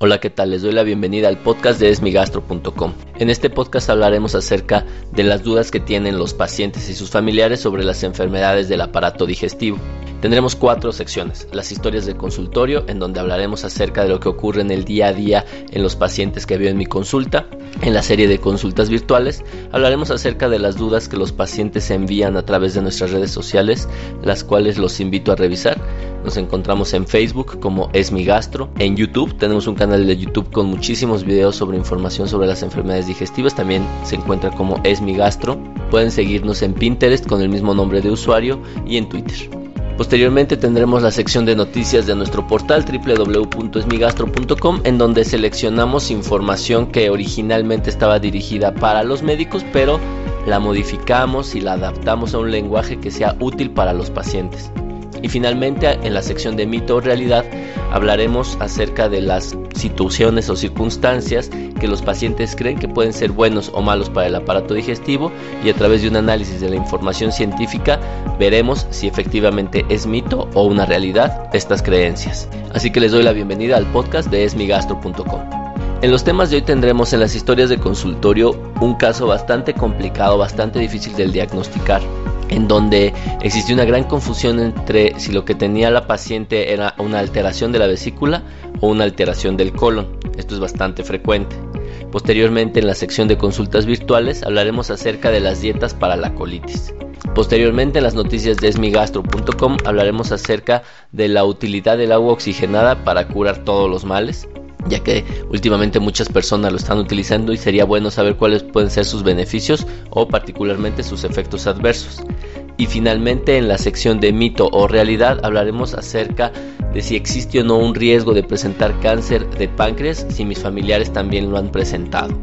Hola, ¿qué tal? Les doy la bienvenida al podcast de esmigastro.com. En este podcast hablaremos acerca de las dudas que tienen los pacientes y sus familiares sobre las enfermedades del aparato digestivo. Tendremos cuatro secciones. Las historias del consultorio, en donde hablaremos acerca de lo que ocurre en el día a día en los pacientes que veo en mi consulta. En la serie de consultas virtuales hablaremos acerca de las dudas que los pacientes envían a través de nuestras redes sociales, las cuales los invito a revisar. Nos encontramos en Facebook como Esmigastro. En YouTube tenemos un canal de YouTube con muchísimos videos sobre información sobre las enfermedades digestivas. También se encuentra como Esmigastro. Pueden seguirnos en Pinterest con el mismo nombre de usuario y en Twitter. Posteriormente tendremos la sección de noticias de nuestro portal www.esmigastro.com en donde seleccionamos información que originalmente estaba dirigida para los médicos pero la modificamos y la adaptamos a un lenguaje que sea útil para los pacientes. Y finalmente en la sección de mito o realidad hablaremos acerca de las situaciones o circunstancias que los pacientes creen que pueden ser buenos o malos para el aparato digestivo y a través de un análisis de la información científica veremos si efectivamente es mito o una realidad estas creencias. Así que les doy la bienvenida al podcast de esmigastro.com. En los temas de hoy tendremos en las historias de consultorio un caso bastante complicado, bastante difícil de diagnosticar en donde existió una gran confusión entre si lo que tenía la paciente era una alteración de la vesícula o una alteración del colon. Esto es bastante frecuente. Posteriormente en la sección de consultas virtuales hablaremos acerca de las dietas para la colitis. Posteriormente en las noticias de esmigastro.com hablaremos acerca de la utilidad del agua oxigenada para curar todos los males ya que últimamente muchas personas lo están utilizando y sería bueno saber cuáles pueden ser sus beneficios o particularmente sus efectos adversos. Y finalmente en la sección de mito o realidad hablaremos acerca de si existe o no un riesgo de presentar cáncer de páncreas si mis familiares también lo han presentado.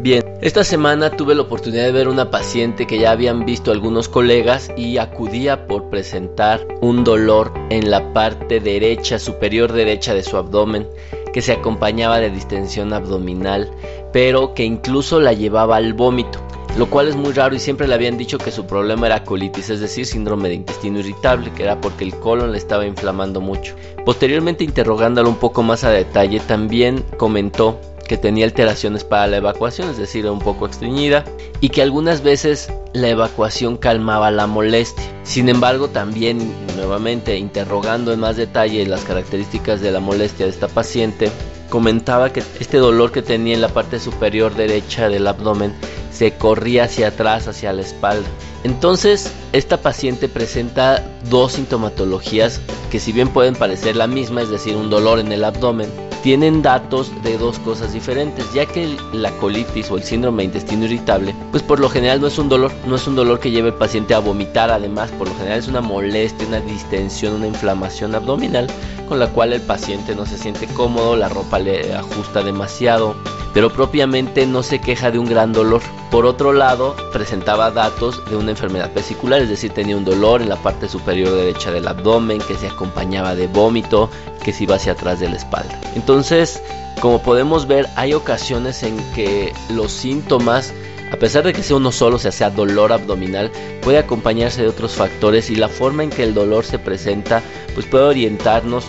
Bien, esta semana tuve la oportunidad de ver una paciente que ya habían visto algunos colegas y acudía por presentar un dolor en la parte derecha, superior derecha de su abdomen, que se acompañaba de distensión abdominal, pero que incluso la llevaba al vómito lo cual es muy raro y siempre le habían dicho que su problema era colitis, es decir, síndrome de intestino irritable, que era porque el colon le estaba inflamando mucho. Posteriormente, interrogándolo un poco más a detalle, también comentó que tenía alteraciones para la evacuación, es decir, un poco estreñida, y que algunas veces la evacuación calmaba la molestia. Sin embargo, también nuevamente interrogando en más detalle las características de la molestia de esta paciente, comentaba que este dolor que tenía en la parte superior derecha del abdomen se corría hacia atrás, hacia la espalda. Entonces, esta paciente presenta dos sintomatologías que si bien pueden parecer la misma, es decir, un dolor en el abdomen, tienen datos de dos cosas diferentes, ya que la colitis o el síndrome de intestino irritable, pues por lo general no es un dolor, no es un dolor que lleve al paciente a vomitar, además, por lo general es una molestia, una distensión, una inflamación abdominal con la cual el paciente no se siente cómodo, la ropa le ajusta demasiado, pero propiamente no se queja de un gran dolor. Por otro lado, presentaba datos de una enfermedad vesicular, es decir, tenía un dolor en la parte superior derecha del abdomen que se acompañaba de vómito que se iba hacia atrás de la espalda. Entonces, como podemos ver, hay ocasiones en que los síntomas a pesar de que sea uno solo, sea, sea dolor abdominal, puede acompañarse de otros factores y la forma en que el dolor se presenta, pues puede orientarnos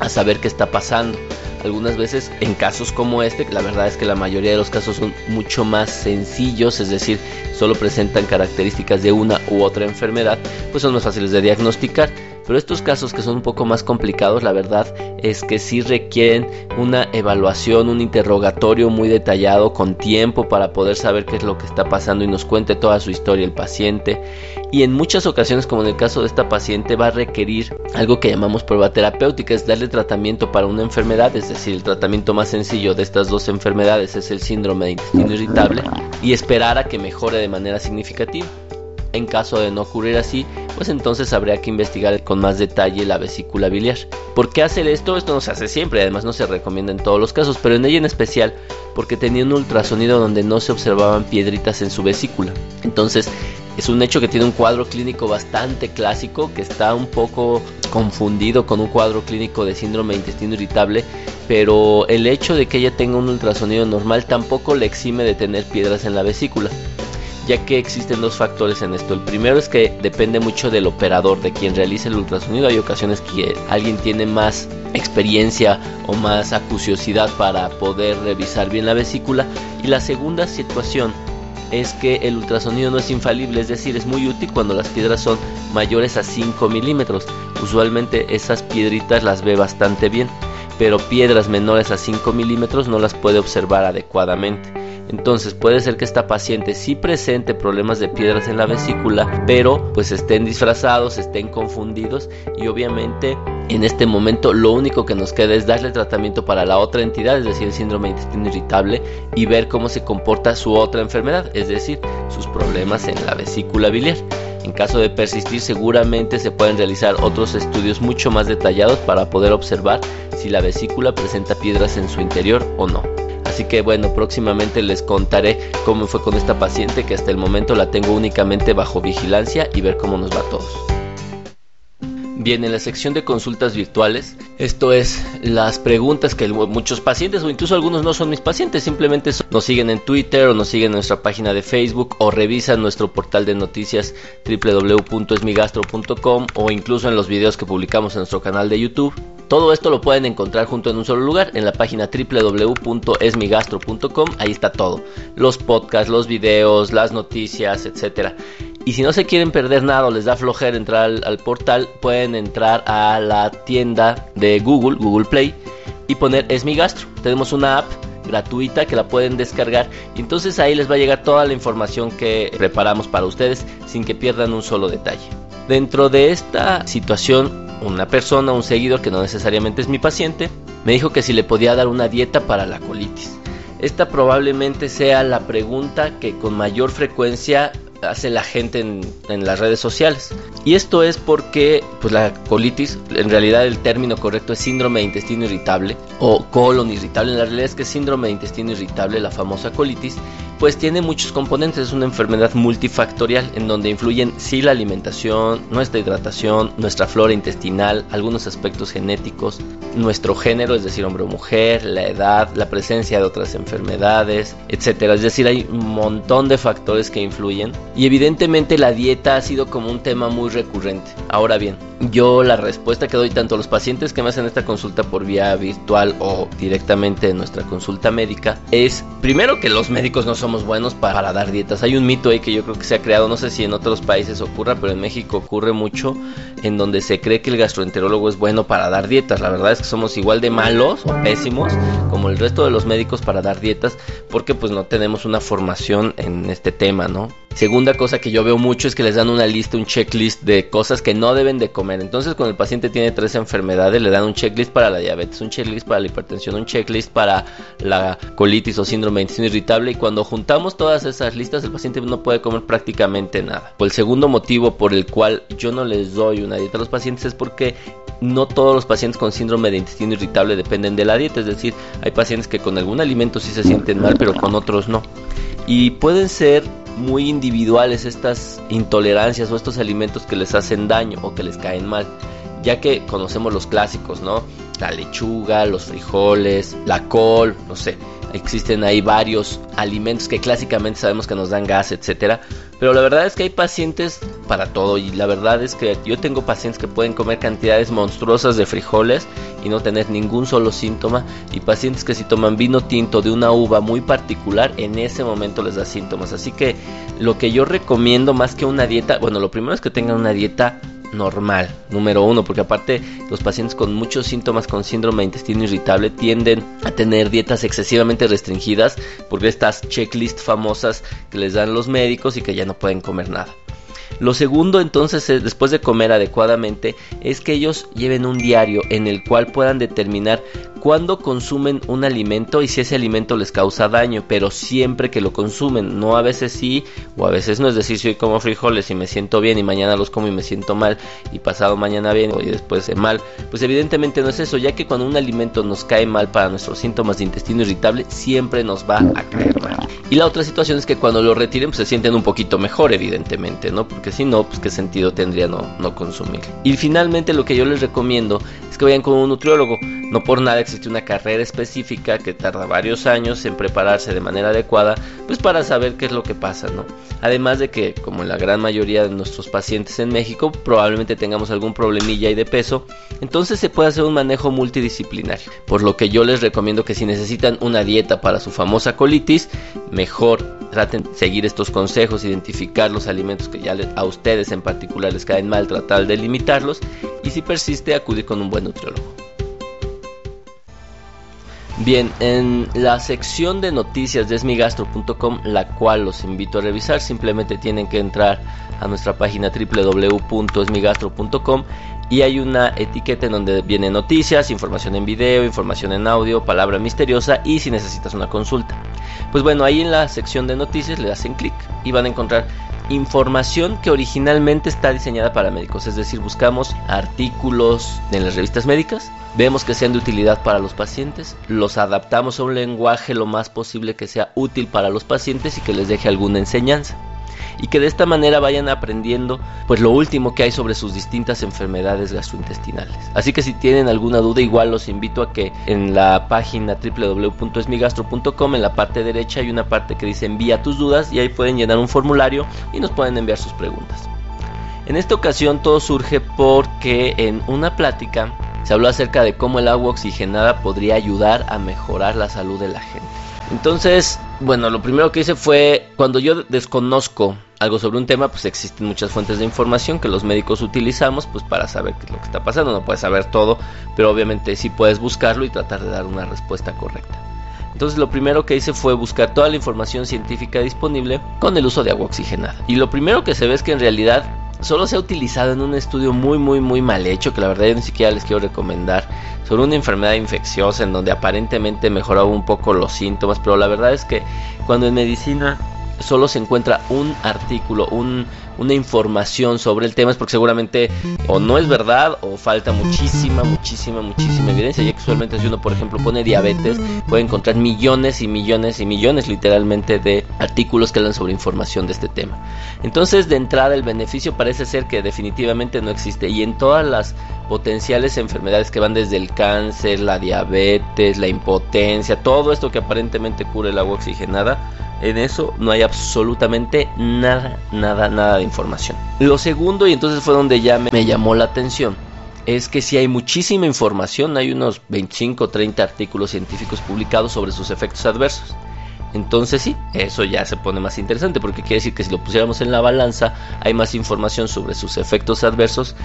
a saber qué está pasando. Algunas veces en casos como este, la verdad es que la mayoría de los casos son mucho más sencillos, es decir, solo presentan características de una u otra enfermedad, pues son más fáciles de diagnosticar. Pero estos casos que son un poco más complicados, la verdad es que sí requieren una evaluación, un interrogatorio muy detallado con tiempo para poder saber qué es lo que está pasando y nos cuente toda su historia el paciente. Y en muchas ocasiones, como en el caso de esta paciente, va a requerir algo que llamamos prueba terapéutica, es darle tratamiento para una enfermedad, es decir, el tratamiento más sencillo de estas dos enfermedades es el síndrome de intestino irritable y esperar a que mejore de manera significativa. En caso de no ocurrir así, pues entonces habría que investigar con más detalle la vesícula biliar. ¿Por qué hacer esto? Esto no se hace siempre, además no se recomienda en todos los casos, pero en ella en especial porque tenía un ultrasonido donde no se observaban piedritas en su vesícula. Entonces, es un hecho que tiene un cuadro clínico bastante clásico, que está un poco confundido con un cuadro clínico de síndrome de intestino irritable pero el hecho de que ella tenga un ultrasonido normal tampoco le exime de tener piedras en la vesícula ya que existen dos factores en esto. El primero es que depende mucho del operador, de quien realice el ultrasonido. Hay ocasiones que alguien tiene más experiencia o más acuciosidad para poder revisar bien la vesícula. Y la segunda situación es que el ultrasonido no es infalible, es decir, es muy útil cuando las piedras son mayores a 5 milímetros. Usualmente esas piedritas las ve bastante bien, pero piedras menores a 5 milímetros no las puede observar adecuadamente. Entonces puede ser que esta paciente sí presente problemas de piedras en la vesícula, pero pues estén disfrazados, estén confundidos y obviamente en este momento lo único que nos queda es darle tratamiento para la otra entidad, es decir, el síndrome de intestino irritable y ver cómo se comporta su otra enfermedad, es decir, sus problemas en la vesícula biliar. En caso de persistir, seguramente se pueden realizar otros estudios mucho más detallados para poder observar si la vesícula presenta piedras en su interior o no. Así que bueno, próximamente les contaré cómo fue con esta paciente que hasta el momento la tengo únicamente bajo vigilancia y ver cómo nos va a todos. Bien, en la sección de consultas virtuales, esto es las preguntas que muchos pacientes o incluso algunos no son mis pacientes, simplemente nos siguen en Twitter o nos siguen en nuestra página de Facebook o revisan nuestro portal de noticias www.esmigastro.com o incluso en los videos que publicamos en nuestro canal de YouTube. Todo esto lo pueden encontrar junto en un solo lugar en la página www.esmigastro.com. Ahí está todo: los podcasts, los videos, las noticias, etcétera. Y si no se quieren perder nada o les da flojera entrar al, portal, pueden entrar a la tienda de Google, Google Play, y poner Es mi gastro. Tenemos una app gratuita que la pueden descargar y entonces ahí les va a llegar toda la información que preparamos para ustedes sin que pierdan un solo detalle. Dentro de esta situación, una persona, un seguidor que no necesariamente es mi paciente, me dijo que si le podía dar una dieta para la colitis. Esta probablemente sea la pregunta que con mayor frecuencia hace la gente en, las redes sociales. Y esto es porque pues la colitis, en realidad el término correcto es síndrome de intestino irritable o colon irritable. En la realidad es que síndrome de intestino irritable, la famosa colitis, pues tiene muchos componentes, es una enfermedad multifactorial en donde influyen sí la alimentación, nuestra hidratación, nuestra flora intestinal, algunos aspectos genéticos, nuestro género, es decir, hombre o mujer, la edad, la presencia de otras enfermedades, etcétera. Es decir, hay un montón de factores que influyen y evidentemente la dieta ha sido como un tema muy recurrente. Ahora bien, yo la respuesta que doy tanto a los pacientes que me hacen esta consulta por vía virtual o directamente en nuestra consulta médica es primero que los médicos no buenos para, dar dietas. Hay un mito ahí que yo creo que se ha creado, no sé si en otros países ocurra, pero en México ocurre mucho en donde se cree que el gastroenterólogo es bueno para dar dietas. La verdad es que somos igual de malos o pésimos como el resto de los médicos para dar dietas porque pues no tenemos una formación en este tema, ¿no? Segunda cosa que yo veo mucho es que les dan una lista, un checklist de cosas que no deben de comer. Entonces, cuando el paciente tiene tres enfermedades, le dan un checklist para la diabetes, un checklist para la hipertensión, un checklist para la colitis o síndrome de intestino irritable. Y cuando juntamos todas esas listas, el paciente no puede comer prácticamente nada. el segundo motivo por el cual yo no les doy una dieta a los pacientes es porque no todos los pacientes con síndrome de intestino irritable dependen de la dieta. Es decir, hay pacientes que con algún alimento sí se sienten mal, pero con otros no. Y pueden ser muy individuales estas intolerancias o estos alimentos que les hacen daño o que les caen mal, ya que conocemos los clásicos, ¿no? La lechuga, los frijoles, la col, no sé, existen ahí varios alimentos que clásicamente sabemos que nos dan gas, etcétera. Pero la verdad es que hay pacientes para todo y la verdad es que yo tengo pacientes que pueden comer cantidades monstruosas de frijoles y no tener ningún solo síntoma y pacientes que si toman vino tinto de una uva muy particular en ese momento les da síntomas. Así que lo que yo recomiendo más que una dieta, bueno, lo primero es que tengan una dieta normal, número uno, porque aparte los pacientes con muchos síntomas con síndrome de intestino irritable tienden a tener dietas excesivamente restringidas por estas checklists famosas que les dan los médicos y que ya no pueden comer nada. Lo segundo entonces, después de comer adecuadamente, es que ellos lleven un diario en el cual puedan determinar cuándo consumen un alimento y si ese alimento les causa daño, pero siempre que lo consumen, no a veces sí o a veces no, es decir, si hoy como frijoles y me siento bien y mañana los como y me siento mal y pasado mañana bien y después mal, pues evidentemente no es eso, ya que cuando un alimento nos cae mal para nuestros síntomas de intestino irritable, siempre nos va a caer mal. Y la otra situación es que cuando lo retiren pues se sienten un poquito mejor, evidentemente, ¿no? Porque si no, pues qué sentido tendría no, no consumir. Y finalmente lo que yo les recomiendo es que vayan con un nutriólogo, no por nada existe una carrera específica que tarda varios años en prepararse de manera adecuada, pues para saber qué es lo que pasa, ¿no? Además de que, como la gran mayoría de nuestros pacientes en México, probablemente tengamos algún problemilla y de peso, entonces se puede hacer un manejo multidisciplinario. Por lo que yo les recomiendo que si necesitan una dieta para su famosa colitis, mejor traten de seguir estos consejos, identificar los alimentos que ya a ustedes en particular les caen mal, tratar de limitarlos y si persiste acudir con un buen nutriólogo. Bien, en la sección de noticias de esmigastro.com, la cual los invito a revisar, simplemente tienen que entrar a nuestra página www.esmigastro.com y hay una etiqueta en donde viene noticias, información en video, información en audio, palabra misteriosa y si necesitas una consulta. Pues bueno, ahí en la sección de noticias le hacen clic y van a encontrar información que originalmente está diseñada para médicos, es decir, buscamos artículos en las revistas médicas, vemos que sean de utilidad para los pacientes, los adaptamos a un lenguaje lo más posible que sea útil para los pacientes y que les deje alguna enseñanza y que de esta manera vayan aprendiendo pues lo último que hay sobre sus distintas enfermedades gastrointestinales. Así que si tienen alguna duda igual los invito a que en la página www.esmigastro.com en la parte derecha hay una parte que dice envía tus dudas y ahí pueden llenar un formulario y nos pueden enviar sus preguntas. En esta ocasión todo surge porque en una plática se habló acerca de cómo el agua oxigenada podría ayudar a mejorar la salud de la gente. Entonces, bueno, lo primero que hice fue, cuando yo desconozco algo sobre un tema, pues existen muchas fuentes de información que los médicos utilizamos pues para saber qué es lo que está pasando. No puedes saber todo, pero obviamente sí puedes buscarlo y tratar de dar una respuesta correcta. Entonces lo primero que hice fue buscar toda la información científica disponible con el uso de agua oxigenada. Y lo primero que se ve es que en realidad solo se ha utilizado en un estudio muy muy muy mal hecho que la verdad yo ni siquiera les quiero recomendar sobre una enfermedad infecciosa en donde aparentemente mejoraba un poco los síntomas pero la verdad es que cuando en medicina solo se encuentra un artículo, un, una información sobre el tema es porque seguramente o no es verdad o falta muchísima, muchísima, muchísima evidencia, ya que usualmente si uno por ejemplo pone diabetes puede encontrar millones y millones y millones literalmente de artículos que hablan sobre información de este tema. Entonces de entrada el beneficio parece ser que definitivamente no existe y en todas las potenciales enfermedades que van desde el cáncer, la diabetes, la impotencia, todo esto que aparentemente cura el agua oxigenada, en eso no hay absolutamente nada, nada, nada de información. Lo segundo, y entonces fue donde ya me, llamó la atención, es que si hay muchísima información, hay unos 25 o 30 artículos científicos publicados sobre sus efectos adversos. Entonces sí, eso ya se pone más interesante porque quiere decir que si lo pusiéramos en la balanza hay más información sobre sus efectos adversos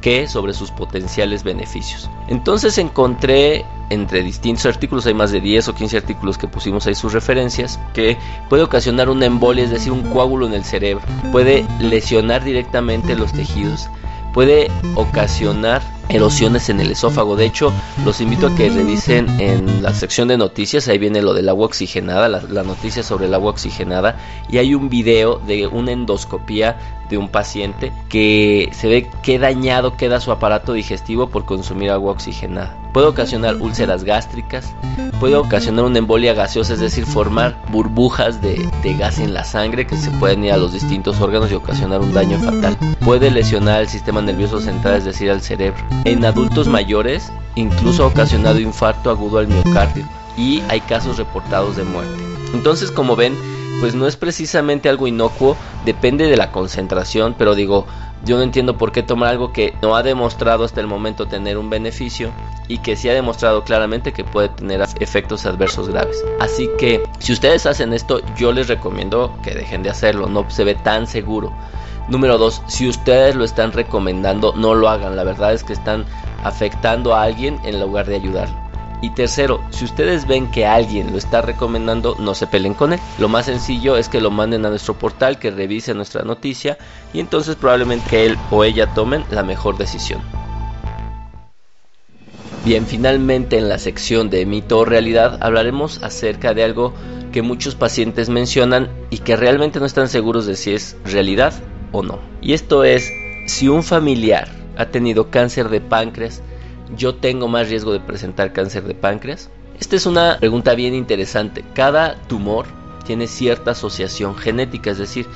que sobre sus potenciales beneficios. Entonces encontré entre distintos artículos, hay más de 10 o 15 artículos que pusimos ahí sus referencias, que puede ocasionar una embolia, es decir, un coágulo en el cerebro, puede lesionar directamente los tejidos, puede ocasionar erosiones en el esófago. De hecho, los invito a que revisen en la sección de noticias, ahí viene lo del agua oxigenada, la, noticia sobre el agua oxigenada, y hay un video de una endoscopía de un paciente que se ve que dañado queda su aparato digestivo por consumir agua oxigenada. Puede ocasionar úlceras gástricas, puede ocasionar una embolia gaseosa, es decir, formar burbujas de, de gas en la sangre que se pueden ir a los distintos órganos y ocasionar un daño fatal. Puede lesionar el sistema nervioso central, es decir, al cerebro. En adultos mayores, incluso ha ocasionado infarto agudo al miocardio y hay casos reportados de muerte. Entonces, como ven, pues no es precisamente algo inocuo, depende de la concentración, pero digo, yo no entiendo por qué tomar algo que no ha demostrado hasta el momento tener un beneficio y que sí ha demostrado claramente que puede tener efectos adversos graves. Así que si ustedes hacen esto, yo les recomiendo que dejen de hacerlo, no se ve tan seguro. Número 2, si ustedes lo están recomendando, no lo hagan. La verdad es que están afectando a alguien en lugar de ayudarlo. Y tercero, si ustedes ven que alguien lo está recomendando, no se peleen con él. Lo más sencillo es que lo manden a nuestro portal, que revise nuestra noticia y entonces probablemente él o ella tomen la mejor decisión. Bien, finalmente en la sección de mito o realidad hablaremos acerca de algo que muchos pacientes mencionan y que realmente no están seguros de si es realidad o no. Y esto es, si un familiar ha tenido cáncer de páncreas, yo tengo más riesgo de presentar cáncer de páncreas? Esta es una pregunta bien interesante. Cada tumor tiene cierta asociación genética, es decir,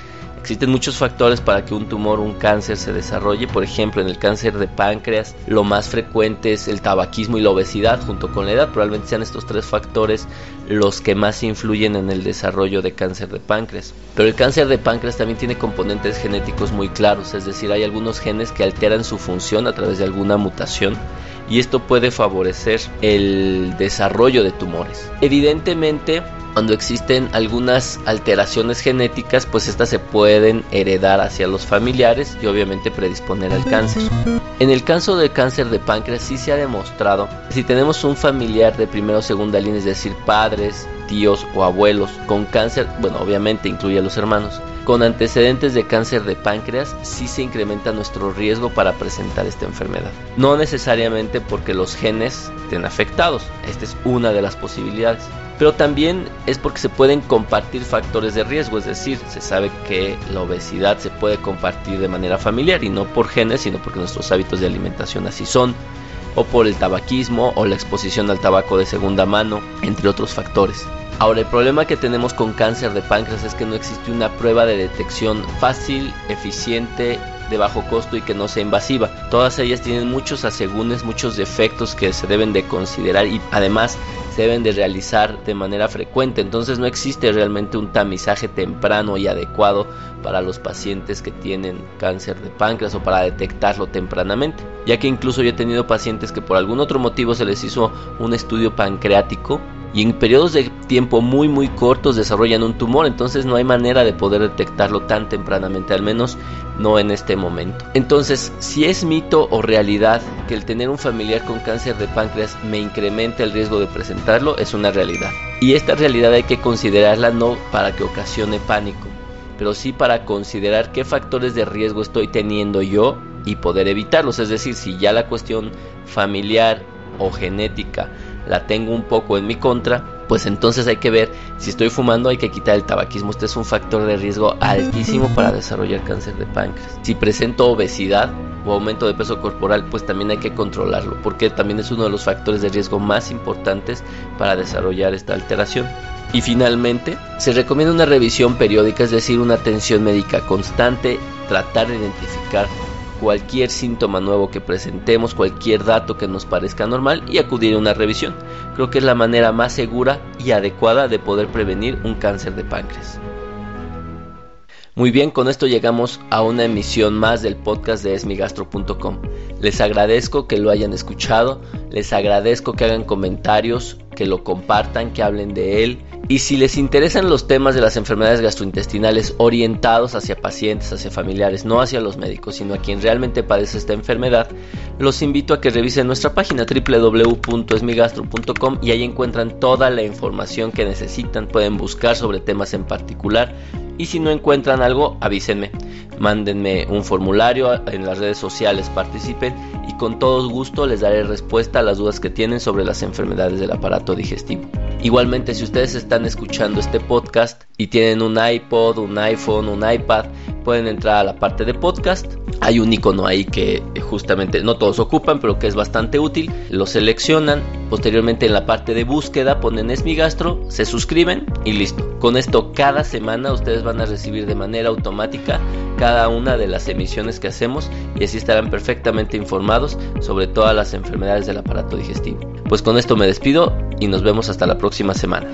Existen muchos factores para que un tumor, un cáncer se desarrolle. Por ejemplo, en el cáncer de páncreas, lo más frecuente es el tabaquismo y la obesidad junto con la edad. Probablemente sean estos tres factores los que más influyen en el desarrollo de cáncer de páncreas. Pero el cáncer de páncreas también tiene componentes genéticos muy claros, es decir, hay algunos genes que alteran su función a través de alguna mutación y esto puede favorecer el desarrollo de tumores. Evidentemente, cuando existen algunas alteraciones genéticas, pues estas se pueden heredar hacia los familiares y obviamente predisponer al cáncer. En el caso del cáncer de páncreas sí se ha demostrado que si tenemos un familiar de primera o segunda línea, es decir, padres, tíos o abuelos con cáncer, bueno, obviamente incluye a los hermanos, con antecedentes de cáncer de páncreas, sí se incrementa nuestro riesgo para presentar esta enfermedad. No necesariamente porque los genes estén afectados, esta es una de las posibilidades pero también es porque se pueden compartir factores de riesgo, es decir, se sabe que la obesidad se puede compartir de manera familiar y no por genes, sino porque nuestros hábitos de alimentación así son, o por el tabaquismo o la exposición al tabaco de segunda mano, entre otros factores. Ahora, el problema que tenemos con cáncer de páncreas es que no existe una prueba de detección fácil, eficiente de bajo costo y que no sea invasiva. Todas ellas tienen muchos asegúnes, muchos defectos que se deben de considerar y además se deben de realizar de manera frecuente. Entonces no existe realmente un tamizaje temprano y adecuado para los pacientes que tienen cáncer de páncreas o para detectarlo tempranamente. Ya que incluso yo he tenido pacientes que por algún otro motivo se les hizo un estudio pancreático y en periodos de tiempo muy muy cortos desarrollan un tumor, entonces no hay manera de poder detectarlo tan tempranamente, al menos no en este momento. Entonces, si es mito o realidad que el tener un familiar con cáncer de páncreas me incrementa el riesgo de presentarlo, es una realidad. Y esta realidad hay que considerarla no para que ocasione pánico, pero sí para considerar qué factores de riesgo estoy teniendo yo y poder evitarlos. Es decir, si ya la cuestión familiar o genética la tengo un poco en mi contra, pues entonces hay que ver si estoy fumando hay que quitar el tabaquismo. Este es un factor de riesgo altísimo para desarrollar cáncer de páncreas. Si presento obesidad o aumento de peso corporal, pues también hay que controlarlo, porque también es uno de los factores de riesgo más importantes para desarrollar esta alteración. Y finalmente, se recomienda una revisión periódica, es decir, una atención médica constante, tratar de identificar cualquier síntoma nuevo que presentemos, cualquier dato que nos parezca normal y acudir a una revisión. Creo que es la manera más segura y adecuada de poder prevenir un cáncer de páncreas. Muy bien, con esto llegamos a una emisión más del podcast de esmigastro.com. Les agradezco que lo hayan escuchado, les agradezco que hagan comentarios, que lo compartan, que hablen de él y si les interesan los temas de las enfermedades gastrointestinales orientados hacia pacientes, hacia familiares, no hacia los médicos, sino a quien realmente padece esta enfermedad, los invito a que revisen nuestra página www.esmigastro.com y ahí encuentran toda la información que necesitan. Pueden buscar sobre temas en particular y si no encuentran algo, avísenme. Mándenme un formulario en las redes sociales, participen y con todo gusto les daré respuesta a las dudas que tienen sobre las enfermedades del aparato digestivo. Igualmente, si ustedes están escuchando este podcast y tienen un iPod, un iPhone, un iPad, pueden entrar a la parte de podcast. Hay un icono ahí que justamente no todos ocupan, pero que es bastante útil. Lo seleccionan. Posteriormente en la parte de búsqueda ponen es mi gastro, se suscriben y listo. Con esto cada semana ustedes van a recibir de manera automática cada una de las emisiones que hacemos y así estarán perfectamente informados sobre todas las enfermedades del aparato digestivo. Pues con esto me despido y nos vemos hasta la próxima semana.